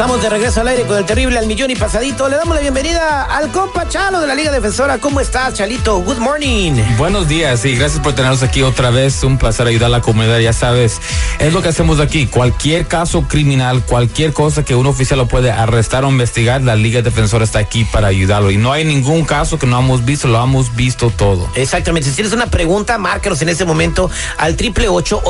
Estamos de regreso al aire con el terrible al millón y pasadito. Le damos la bienvenida al compa Chalo de la Liga Defensora. ¿Cómo estás, Chalito? Good morning. Buenos días y gracias por tenernos aquí otra vez. Un placer ayudar a la comunidad, ya sabes. Es lo que hacemos aquí. Cualquier caso criminal, cualquier cosa que un oficial lo puede arrestar o investigar, la Liga Defensora está aquí para ayudarlo. Y no hay ningún caso que no hemos visto, lo hemos visto todo. Exactamente. Si tienes una pregunta, márcanos en ese momento al triple ocho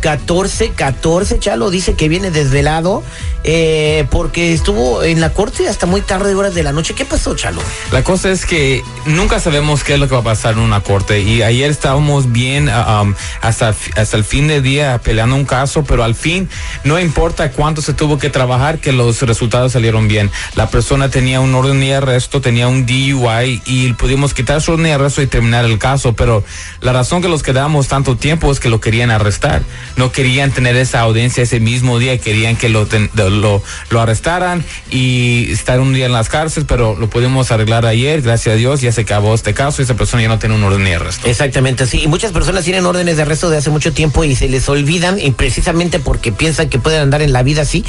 ocho cuarenta y ocho catorce catorce triple ocho ocho cuarenta y ocho 14-14, Chalo dice que viene desvelado eh, porque estuvo en la corte hasta muy tarde horas de la noche. ¿Qué pasó, Chalo? La cosa es que nunca sabemos qué es lo que va a pasar en una corte y ayer estábamos bien uh, um, hasta, hasta el fin de día peleando un caso, pero al fin no importa cuánto se tuvo que trabajar que los resultados salieron bien. La persona tenía un orden de arresto, tenía un DUI y pudimos quitar su orden de arresto y terminar el caso, pero la razón que los quedamos tanto tiempo es que lo querían arrestar no querían tener esa audiencia ese mismo día, querían que lo, lo, arrestaran y estar un día en las cárceles, pero lo pudimos arreglar ayer, gracias a Dios, ya se acabó este caso y esa persona ya no tiene un orden de arresto. Exactamente, sí, y muchas personas tienen órdenes de arresto de hace mucho tiempo y se les olvidan, y precisamente porque piensan que pueden andar en la vida así,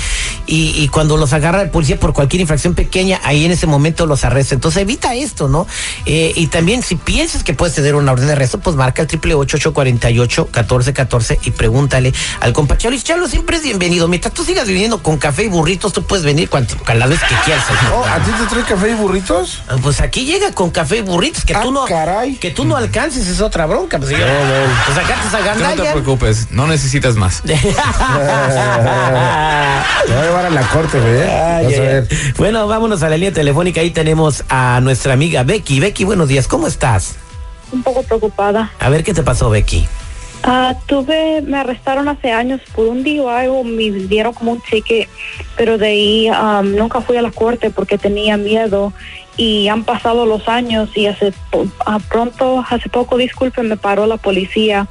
y, cuando los agarra el policía por cualquier infracción pequeña, ahí en ese momento los arresta. Entonces evita esto, ¿no? Eh, y también si piensas que puedes tener una orden de arresto, pues marca el triple ocho cuarenta y ocho catorce catorce y pregunta al compa Chalo. Y Chalo siempre es bienvenido. Mientras tú sigas viniendo con café y burritos, tú puedes venir cuando, cada vez que quieras. Oh, ¿A ti te trae café y burritos? Ah, pues aquí llega con café y burritos. Que ah, tú no caray. que tú no alcances es otra bronca. Pues, yo, no, no. pues acá te No te preocupes, no necesitas más. Te voy a llevar a la corte, güey. ¿eh? Bueno, vámonos a la línea telefónica. Ahí tenemos a nuestra amiga Becky. Becky, buenos días. ¿Cómo estás? Un poco preocupada. A ver qué te pasó, Becky. Uh, tuve, me arrestaron hace años por un DUI o me dieron como un cheque, pero de ahí um, nunca fui a la corte porque tenía miedo. Y han pasado los años y hace uh, pronto, hace poco, disculpe, me paró la policía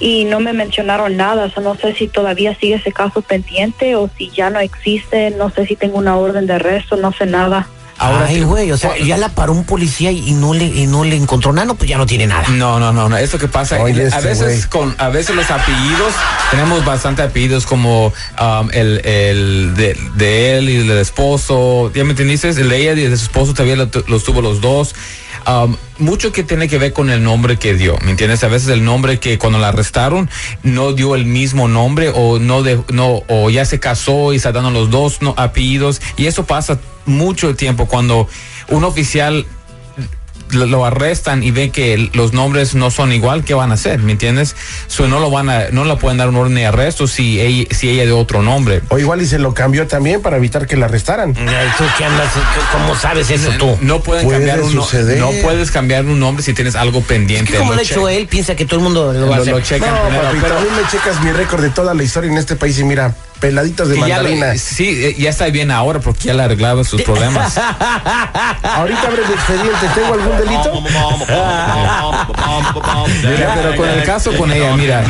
y no me mencionaron nada, o no sé si todavía sigue ese caso pendiente o si ya no existe, no sé si tengo una orden de arresto, no sé nada. Ahora, Ay, güey, o sea, ya la paró un policía y no le y no le encontró nada, no, pues ya no tiene nada. No, no, no, no. Eso que pasa, a este veces con, a veces los apellidos, tenemos bastante apellidos como um, el, el de, de, él y del esposo, ¿ya me entendiste? El de ella y de su esposo todavía los tuvo los dos. Um, mucho que tiene que ver con el nombre que dio, ¿me entiendes? A veces el nombre que cuando la arrestaron no dio el mismo nombre o no de, no o ya se casó y está dando los dos no, apellidos y eso pasa mucho tiempo cuando un oficial lo arrestan y ven que los nombres no son igual, ¿qué van a hacer? ¿Me entiendes? no lo van a, no le pueden dar un orden de arresto si ella, si ella de otro nombre. O igual y se lo cambió también para evitar que la arrestaran. ¿Tú qué andas? ¿Cómo sabes eso tú? No pueden cambiar un nombre. No puedes cambiar un nombre si tienes algo pendiente. Es que como lo ha hecho él, piensa que todo el mundo lo va a hacer. Lo checan pero a mí me checas mi récord de toda la historia en este país y mira, peladitas de mandarina. sí, eh, ya está bien ahora porque ya le arreglaba sus problemas. Ahorita abre el expediente. ¿Tengo algún delito? mira, pero con el caso con ella, mira,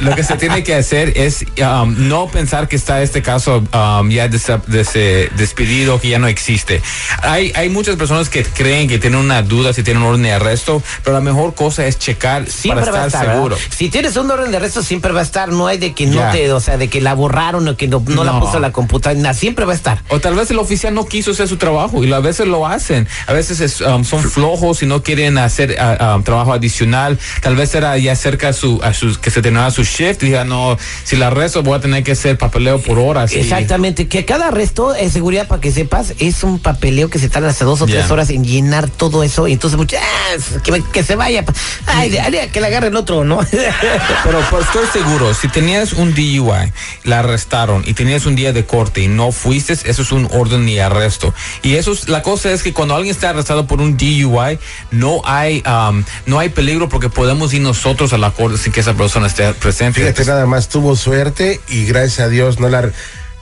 lo que se tiene que hacer es um, no pensar que está este caso um, ya des, des, despedido, que ya no existe. Hay, hay muchas personas que creen que tienen una duda si tienen un orden de arresto, pero la mejor cosa es checar siempre para estar, seguro. Si tienes un orden de arresto, siempre va a estar. No hay de que no te, o sea, de que la borraron que no, la puso la computadora, siempre va a estar. O tal vez el oficial no quiso hacer su trabajo y a veces lo hacen. A veces um, son flojos y no quieren hacer uh, um, trabajo adicional. Tal vez era ya cerca a su, a su que se terminaba su shift y diga, no, si la arresto voy a tener que hacer papeleo por horas. Exactamente, que cada arresto, es seguridad para que sepas, es un papeleo que se tarda hasta dos o tres horas en llenar todo eso. Y entonces, ah, que, que, se vaya. Ay, que le agarre el otro, ¿no? Pero pues, estoy seguro, si tenías un DUI, la arrestaron y tenías un día de corte y no fuiste, eso es un orden de arresto. Y eso es, la cosa es que cuando alguien está arrestado por un DUI, no hay, um, no hay peligro porque podemos ir nosotros a la corte sin que esa persona esté presente. Fíjate, nada más tuvo suerte y gracias a Dios no la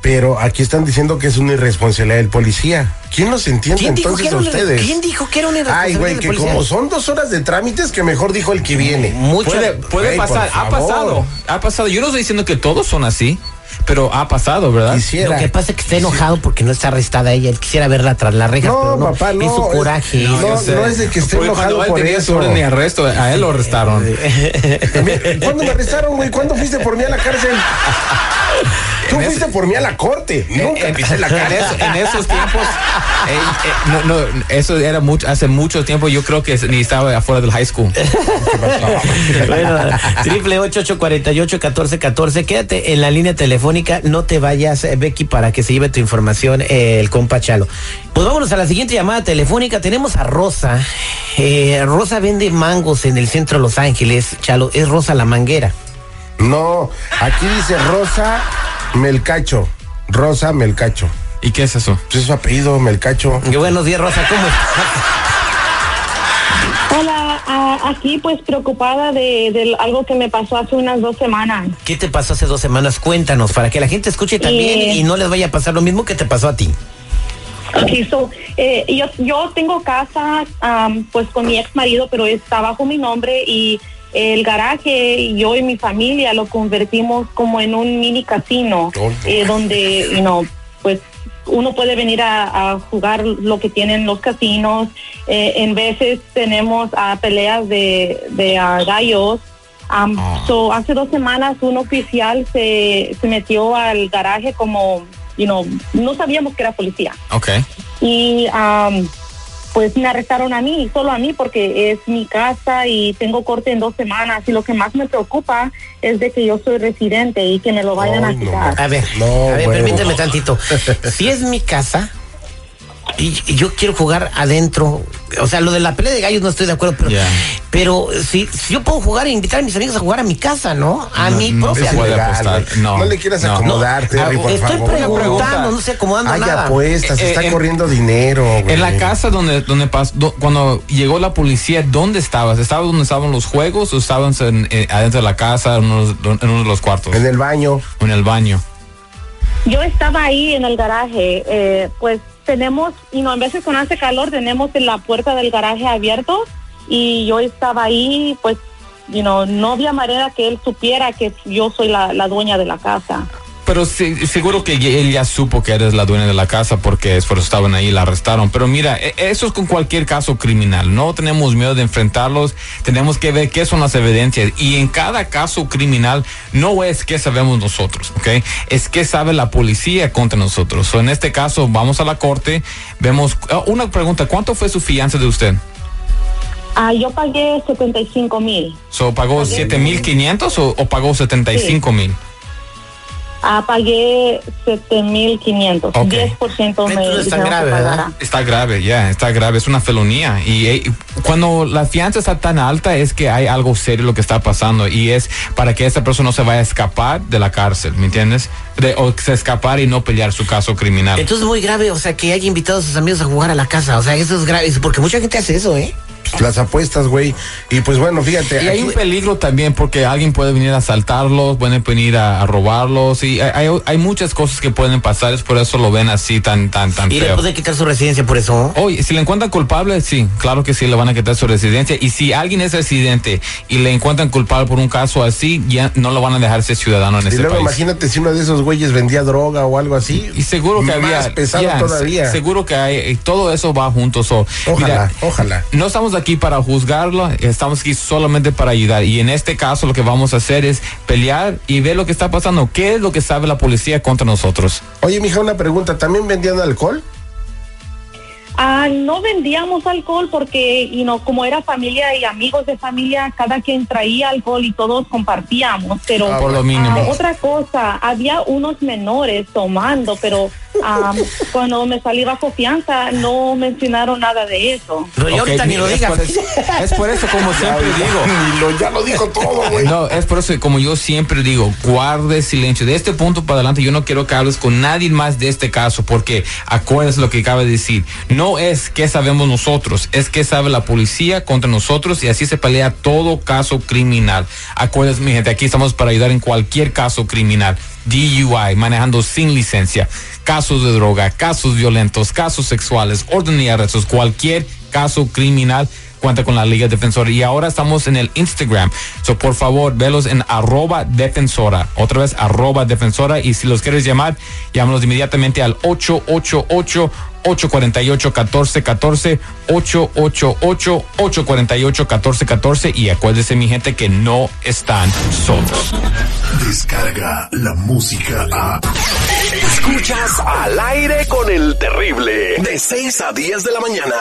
Pero aquí están diciendo que es una irresponsabilidad del policía. ¿Quién los entiende ¿Quién entonces a ustedes? ¿Quién dijo que era una Ay, irresponsabilidad güey, del que policía? como son dos horas de trámites, que mejor dijo el que viene. Mucho. Puede, puede Güey, por pasar, ha pasado, ha pasado. Yo no estoy diciendo que todos son así, pero ha pasado, ¿verdad? Quisiera. Lo que pasa es que está enojado porque no está arrestada ella. Él quisiera verla tras las rejas, No, pero no. papá, no, Es su coraje. no, no es de que esté Porque enojado cuando él por tenía eso. su orden de arresto, a él lo arrestaron. ¿Cuándo me arrestaron, güey? ¿Cuándo fuiste por mí a la cárcel? Tú En fuiste ese- por mí a la corte. Nunca pisé la en, cárcel. eso- en esos tiempos, eh, eh, no, no, eso era mucho, hace mucho tiempo. Yo creo que ni estaba afuera del high school. bueno, triple ocho ocho cuarenta y ocho catorce catorce. Quédate en la línea telefónica, no te vayas, eh, Becky, para que se lleve tu información eh, el compa Chalo. Pues vámonos a la siguiente llamada telefónica. Tenemos a Rosa. Eh, Rosa vende mangos en el centro de Los Ángeles. Chalo, es Rosa la manguera. No, aquí dice Rosa Melcacho. Rosa Melcacho. ¿Y qué es eso? Pues es su apellido, Melcacho. Qué buenos días, Rosa, ¿cómo estás? Ah, aquí pues preocupada de, de algo que me pasó hace unas dos semanas. ¿Qué te pasó hace dos semanas? Cuéntanos, para que la gente escuche también Eh. y no les vaya a pasar lo mismo que te pasó a ti. Sí, so, eh, yo, yo tengo casa am, pues con mi ex marido, pero está bajo mi nombre y el garaje, yo y mi familia lo convertimos como en un mini casino, Oh. eh, donde, you know, pues uno puede venir a, a jugar lo que tienen los casinos. Eh, en veces tenemos ah, peleas de, de ah, gallos. Am, so, hace dos semanas un oficial se, se metió al garaje como, you know, no sabíamos que era policía Ok. y am, pues me arrestaron a mí, solo a mí, porque es mi casa y tengo corte en dos semanas y lo que más me preocupa es de que yo soy residente y que me lo vayan Ay, a no, quitar. A ver, No, a ver, bueno. permíteme tantito. Si es mi casa y, y yo quiero jugar adentro, o sea, lo de la pelea de gallos no estoy de acuerdo, pero, pero si, si yo puedo jugar e invitar a mis amigos a jugar a mi casa, ¿no? A No, mi no propia. se puede Legal, apostar. güey. No, No le quieras no. acomodar, Terry, No, por Estoy favor. preguntando, pregunta. no sé acomodando Hay nada. apuestas, Eh, está en- corriendo dinero, güey. En la casa donde, donde pas- do- cuando llegó la policía, ¿dónde estabas? ¿Estabas donde estaban los juegos o estabas en, eh, adentro de la casa, en uno, en uno de los cuartos? En el baño. en el baño. Yo estaba ahí en el garaje, eh, pues tenemos, y no, en veces cuando hace calor tenemos la puerta del garaje abierto y yo estaba ahí, pues, you know, no había manera que él supiera que yo soy la, la dueña de la casa. Pero sí, seguro que él ya supo que eres la dueña de la casa porque estaban ahí y la arrestaron. Pero mira, e- eso es con cualquier caso criminal. No tenemos miedo de enfrentarlos. Tenemos que ver qué son las evidencias. Y en cada caso criminal no es qué sabemos nosotros, ¿ok? Es qué sabe la policía contra nosotros. So, en este caso, vamos a la corte, vemos... ah, una pregunta, ¿cuánto fue su fianza de usted? Ah, yo pagué 75 mil. So, ¿Pagó Pagué- 7,500 o, o pagó 75 mil? Ah, pagué 7.500. Ok. 10% me Entonces está que grave, pagara. ¿verdad? Está grave, ya, está grave, es una felonía. Y eh, cuando la fianza está tan alta es que hay algo serio lo que está pasando y es para que esa persona no se vaya a escapar de la cárcel, ¿me entiendes? De, o se escapar y no pelear su caso criminal. Entonces es muy grave, o sea, que haya invitado a sus amigos a jugar a la casa. O sea, eso es grave, porque mucha gente hace eso, ¿eh? Las apuestas, güey. Y pues bueno, fíjate. Y hay aquí- un peligro también porque alguien puede venir a asaltarlos, pueden venir a, a robarlos y hay, hay- hay muchas cosas que pueden pasar, es por eso lo ven así tan, tan, tan Y le feo. puede quitar su residencia por eso. Oye, si le encuentran culpable, sí, claro que sí, le van a quitar su residencia. Y si alguien es residente y le encuentran culpable por un caso así, ya no lo van a dejar ser ciudadano en Y ese luego país. imagínate si uno de esos güeyes vendía droga o algo así. Y seguro que Más había. pesado todavía. se- Seguro que hay. eh, Todo eso va juntos. so, Ojalá, mira, ojalá. No estamos aquí para juzgarlo, estamos aquí solamente para ayudar. Y en este caso lo que vamos a hacer es pelear y ver lo que está pasando. ¿Qué es lo que sabe la policía contra nosotros? Oye, mija, una pregunta. ¿También vendían alcohol? Ah, no vendíamos alcohol porque, y no, como era familia y amigos de familia, cada quien traía alcohol y todos compartíamos. Pero Ah, Por lo mínimo. ah, otra cosa, había unos menores tomando, pero ah, cuando me salí bajo fianza no mencionaron nada de eso. Pero ahorita ni lo es digas. por eso- es por eso, como siempre digo. Lo, ya lo dijo todo, güey. No, es por eso que como yo siempre digo, guarde silencio. De este punto para adelante yo no quiero que hables con nadie más de este caso, porque acuérdate lo que acaba de decir. No es qué sabemos nosotros, es qué sabe la policía contra nosotros y así se pelea todo caso criminal. Acuérdense, mi gente, aquí estamos para ayudar en cualquier caso criminal. DUI, manejando sin licencia, casos de droga, casos violentos, casos sexuales, orden y arrestos, cualquier caso criminal cuenta con la Liga Defensora y ahora estamos en el Instagram. So, por favor, velos en arroba defensora. Otra vez, arroba defensora. Y si los quieres llamar, llámanos inmediatamente al 888 848 1414 888 848 1414 y acuérdese mi gente que no están solos. Descarga la música a. Escuchas al aire con el terrible. De 6 a 10 de la mañana.